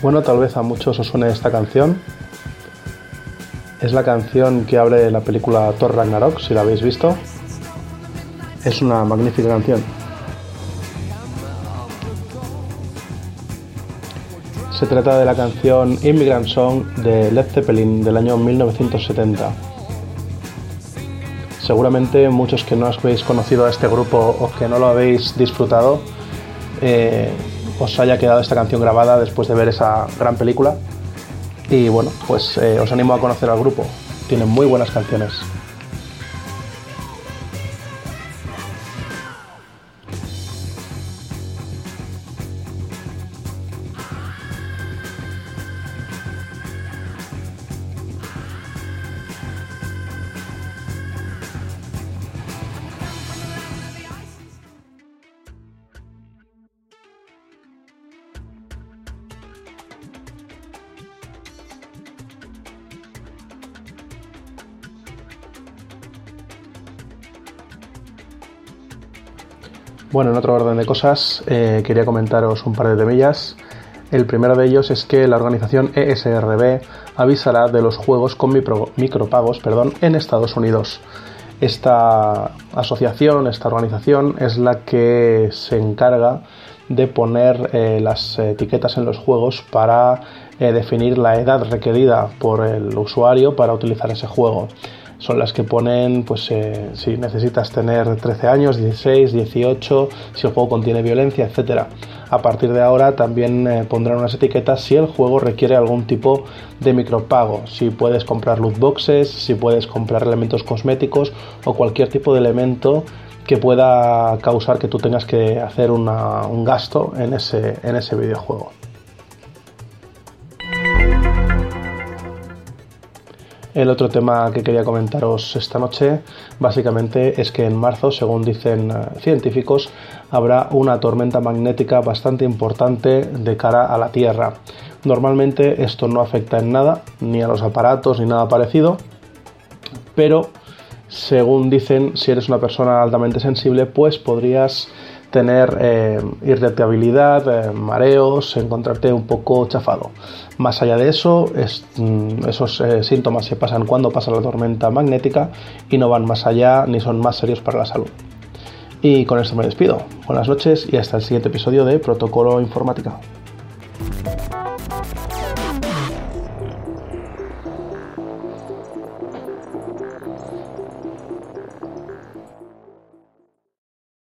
Bueno, tal vez a muchos os suene esta canción. Es la canción que abre la película Thor Ragnarok, si la habéis visto. Es una magnífica canción. Se trata de la canción Immigrant Song de Led Zeppelin del año 1970. Seguramente muchos que no habéis conocido a este grupo o que no lo habéis disfrutado, eh, os haya quedado esta canción grabada después de ver esa gran película. Y bueno, pues eh, os animo a conocer al grupo. Tienen muy buenas canciones. Bueno, en otro orden de cosas, eh, quería comentaros un par de temillas. El primero de ellos es que la organización ESRB avisará de los juegos con micropagos perdón, en Estados Unidos. Esta asociación, esta organización es la que se encarga de poner eh, las etiquetas en los juegos para eh, definir la edad requerida por el usuario para utilizar ese juego son las que ponen, pues eh, si necesitas tener 13 años, 16, 18, si el juego contiene violencia, etc. A partir de ahora también eh, pondrán unas etiquetas si el juego requiere algún tipo de micropago, si puedes comprar loot boxes, si puedes comprar elementos cosméticos o cualquier tipo de elemento que pueda causar que tú tengas que hacer un gasto en ese, en ese videojuego. El otro tema que quería comentaros esta noche básicamente es que en marzo, según dicen eh, científicos, habrá una tormenta magnética bastante importante de cara a la Tierra. Normalmente esto no afecta en nada, ni a los aparatos ni nada parecido, pero según dicen, si eres una persona altamente sensible, pues podrías tener eh, eh, mareos, encontrarte un poco chafado. Más allá de eso, mm, esos eh, síntomas se pasan cuando pasa la tormenta magnética y no van más allá ni son más serios para la salud. Y con esto me despido. Buenas noches y hasta el siguiente episodio de Protocolo Informática.